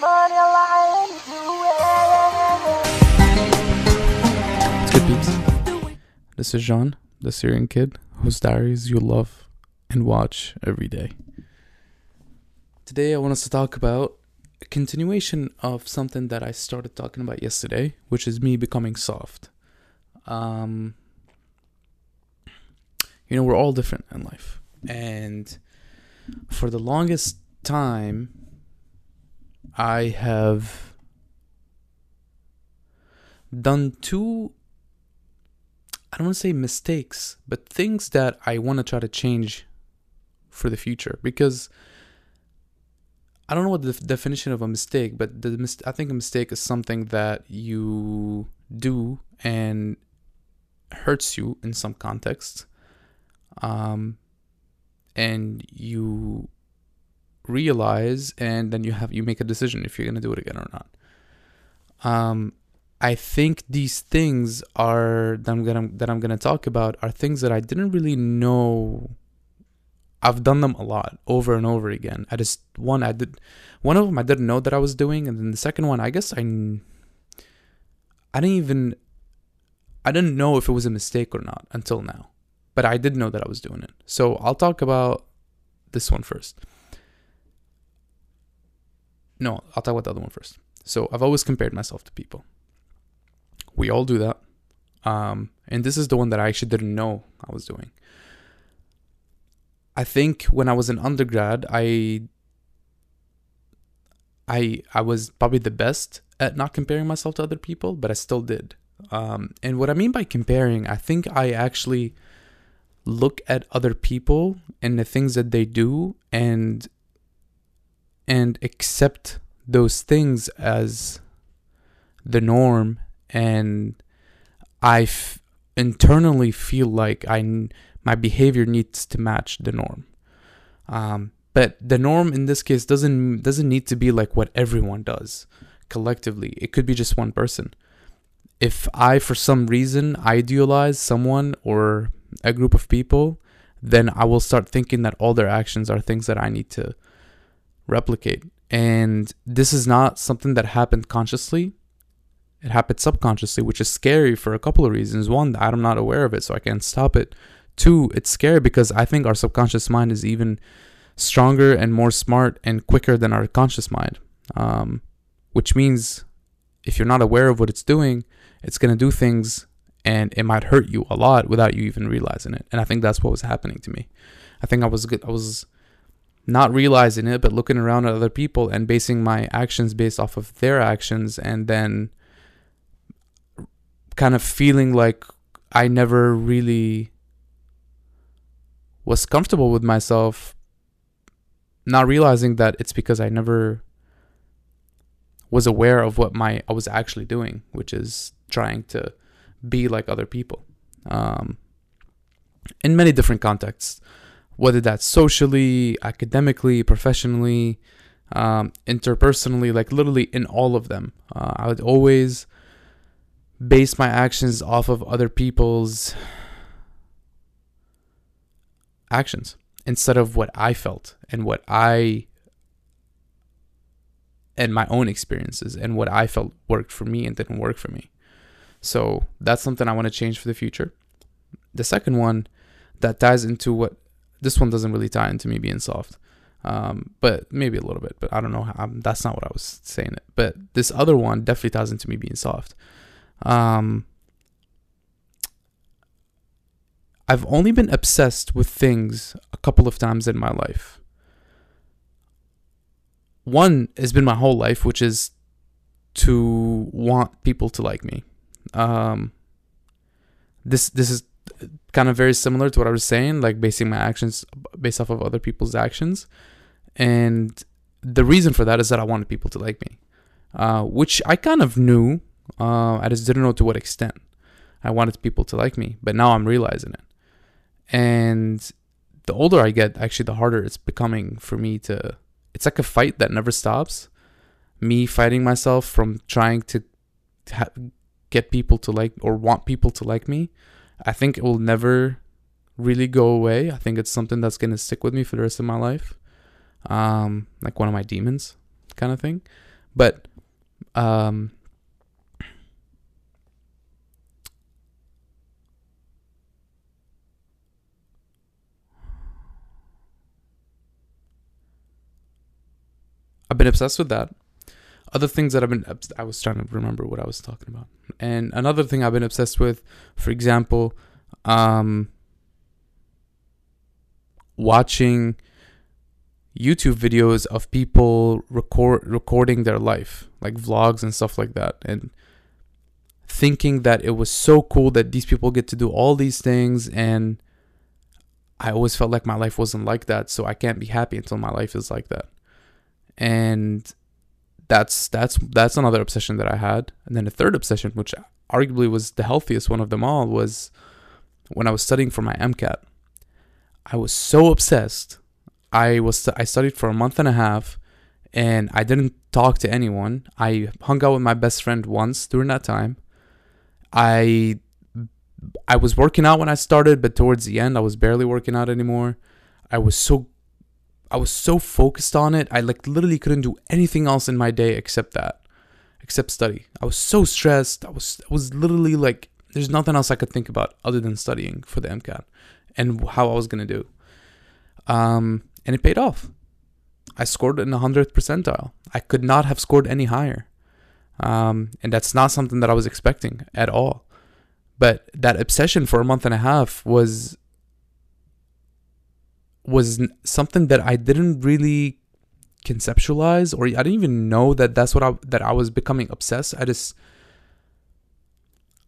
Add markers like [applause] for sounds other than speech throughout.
This is Jean, the Syrian kid whose diaries you love and watch every day. Today I want us to talk about a continuation of something that I started talking about yesterday, which is me becoming soft. Um you know, we're all different in life. And for the longest time I have done two I don't want to say mistakes, but things that I want to try to change for the future because I don't know what the definition of a mistake, but the mis- I think a mistake is something that you do and hurts you in some context, um, and you realize, and then you have you make a decision if you're gonna do it again or not. Um, I think these things are that I'm gonna that I'm gonna talk about are things that I didn't really know. I've done them a lot over and over again. I just one I did one of them I didn't know that I was doing, and then the second one I guess I I didn't even I didn't know if it was a mistake or not until now, but I did know that I was doing it. So I'll talk about this one first. No, I'll talk about the other one first. So I've always compared myself to people. We all do that. Um, and this is the one that I actually didn't know I was doing. I think when I was an undergrad, I I I was probably the best at not comparing myself to other people, but I still did. Um, and what I mean by comparing, I think I actually look at other people and the things that they do and and accept those things as the norm and I f- internally feel like I n- my behavior needs to match the norm. Um, but the norm in this case doesn't doesn't need to be like what everyone does collectively. It could be just one person. If I for some reason idealize someone or a group of people, then I will start thinking that all their actions are things that I need to replicate. And this is not something that happened consciously. It happened subconsciously, which is scary for a couple of reasons. One, I'm not aware of it, so I can't stop it. Two, it's scary because I think our subconscious mind is even stronger and more smart and quicker than our conscious mind. Um, which means if you're not aware of what it's doing, it's going to do things and it might hurt you a lot without you even realizing it. And I think that's what was happening to me. I think I was good. I was not realizing it, but looking around at other people and basing my actions based off of their actions, and then kind of feeling like I never really was comfortable with myself, not realizing that it's because I never was aware of what my I was actually doing, which is trying to be like other people. Um, in many different contexts, whether that's socially, academically, professionally, um, interpersonally, like literally in all of them. Uh, I would always base my actions off of other people's actions instead of what I felt and what I and my own experiences and what I felt worked for me and didn't work for me. So that's something I want to change for the future. The second one that ties into what this one doesn't really tie into me being soft, um, but maybe a little bit. But I don't know. How, um, that's not what I was saying. It. But this other one definitely ties into me being soft. Um, I've only been obsessed with things a couple of times in my life. One has been my whole life, which is to want people to like me. Um, this this is kind of very similar to what I was saying, like basing my actions based off of other people's actions, and the reason for that is that I wanted people to like me, uh, which I kind of knew. Uh, I just didn't know to what extent I wanted people to like me, but now I'm realizing it. And the older I get, actually, the harder it's becoming for me to. It's like a fight that never stops. Me fighting myself from trying to ha- get people to like or want people to like me. I think it will never really go away. I think it's something that's gonna stick with me for the rest of my life. Um, like one of my demons kind of thing. But um I've been obsessed with that. Other things that I've been, I was trying to remember what I was talking about. And another thing I've been obsessed with, for example, um, watching YouTube videos of people record recording their life, like vlogs and stuff like that, and thinking that it was so cool that these people get to do all these things and I always felt like my life wasn't like that, so I can't be happy until my life is like that and that's that's that's another obsession that I had. And then the third obsession, which arguably was the healthiest one of them all, was when I was studying for my MCAT. I was so obsessed. I was I studied for a month and a half, and I didn't talk to anyone. I hung out with my best friend once during that time. I I was working out when I started, but towards the end, I was barely working out anymore. I was so I was so focused on it. I like literally couldn't do anything else in my day except that, except study. I was so stressed. I was I was literally like there's nothing else I could think about other than studying for the MCAT and how I was gonna do. Um, and it paid off. I scored in the hundredth percentile. I could not have scored any higher. Um, and that's not something that I was expecting at all. But that obsession for a month and a half was was something that I didn't really conceptualize or I didn't even know that that's what I that I was becoming obsessed. I just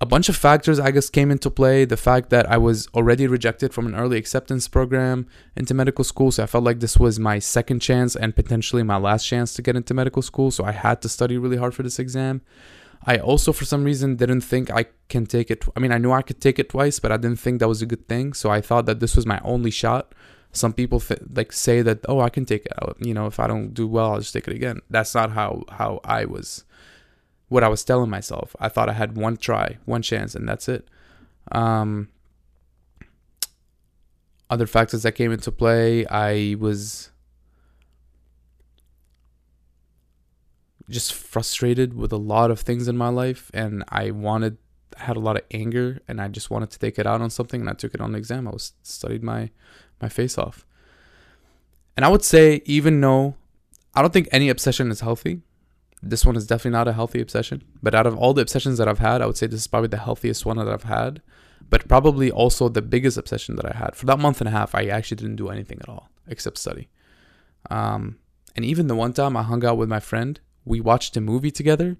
a bunch of factors I guess came into play. The fact that I was already rejected from an early acceptance program into medical school, so I felt like this was my second chance and potentially my last chance to get into medical school. So I had to study really hard for this exam. I also, for some reason, didn't think I can take it. I mean, I knew I could take it twice, but I didn't think that was a good thing. So I thought that this was my only shot some people th- like say that oh i can take it out. You know if i don't do well i'll just take it again. That's not how how i was what i was telling myself. I thought i had one try one chance and that's it. Um other factors that came into play i was just frustrated with a lot of things in my life and i wanted had a lot of anger and i just wanted to take it out on something and i took it on the exam i was studied my my face off. And I would say, even though I don't think any obsession is healthy, this one is definitely not a healthy obsession. But out of all the obsessions that I've had, I would say this is probably the healthiest one that I've had. But probably also the biggest obsession that I had. For that month and a half, I actually didn't do anything at all except study. Um, and even the one time I hung out with my friend, we watched a movie together,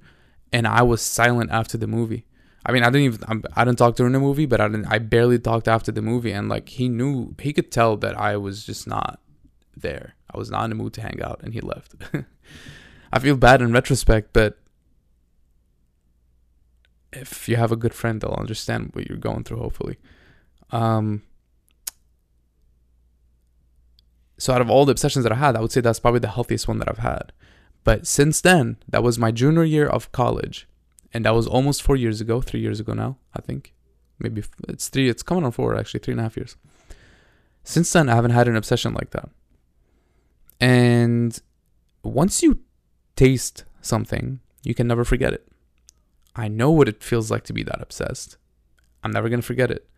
and I was silent after the movie. I mean, I didn't even I'm, I did not talk during the movie, but I didn't. I barely talked after the movie, and like he knew he could tell that I was just not there. I was not in the mood to hang out, and he left. [laughs] I feel bad in retrospect, but if you have a good friend, they'll understand what you're going through. Hopefully, um. So out of all the obsessions that I had, I would say that's probably the healthiest one that I've had. But since then, that was my junior year of college and that was almost four years ago, three years ago now, I think. Maybe it's three, it's coming on four actually, three and a half years. Since then, I haven't had an obsession like that. And once you taste something, you can never forget it. I know what it feels like to be that obsessed. I'm never going to forget it.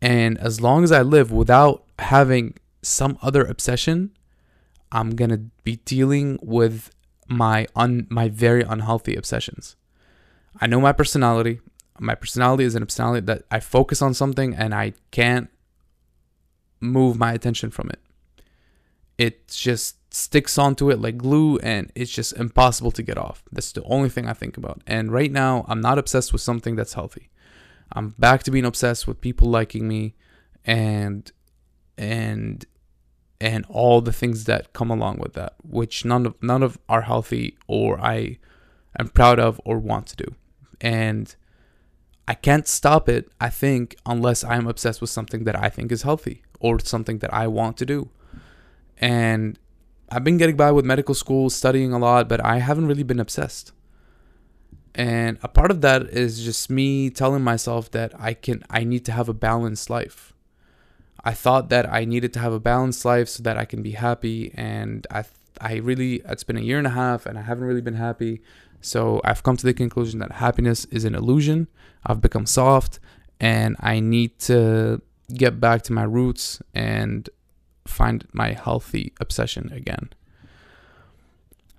And as long as I live without having some other obsession, I'm going to be dealing with my un my very unhealthy obsessions. I know my personality. My personality is an personality that I focus on something and I can't move my attention from it. It just sticks onto it like glue and it's just impossible to get off. That's the only thing I think about. And right now, I'm not obsessed with something that's healthy. I'm back to being obsessed with people liking me and and and all the things that come along with that, which none of none of are healthy or I am proud of or want to do and I can't stop it, I think, unless I'm obsessed with something that I think is healthy or something that I want to do. And I've been getting by with medical school, studying a lot, but I haven't really been obsessed. And a part of that is just me telling myself that I can I need to have a balanced life. I thought that I needed to have a balanced life so that I can be happy and I I really it's been a year and a half and I haven't really been happy. So I've come to the conclusion that happiness is an illusion. I've become soft and I need to get back to my roots and find my healthy obsession again.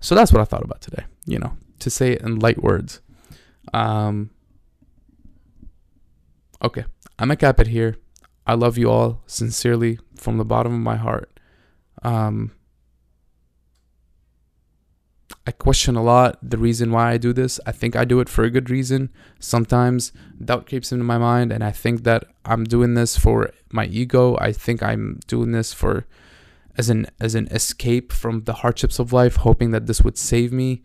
So that's what I thought about today, you know, to say it in light words. Um Okay, I'm gonna cap it here. I love you all sincerely from the bottom of my heart. Um, I question a lot the reason why I do this. I think I do it for a good reason. Sometimes doubt creeps into my mind, and I think that I'm doing this for my ego. I think I'm doing this for as an as an escape from the hardships of life, hoping that this would save me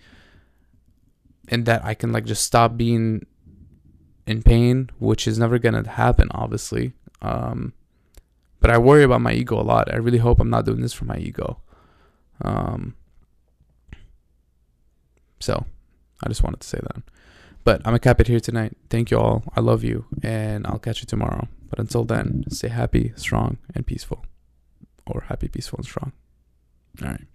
and that I can like just stop being in pain, which is never gonna happen, obviously. Um, but I worry about my ego a lot. I really hope I'm not doing this for my ego. Um, so I just wanted to say that. But I'm gonna cap it here tonight. Thank you all. I love you, and I'll catch you tomorrow. But until then, stay happy, strong, and peaceful, or happy, peaceful, and strong. All right.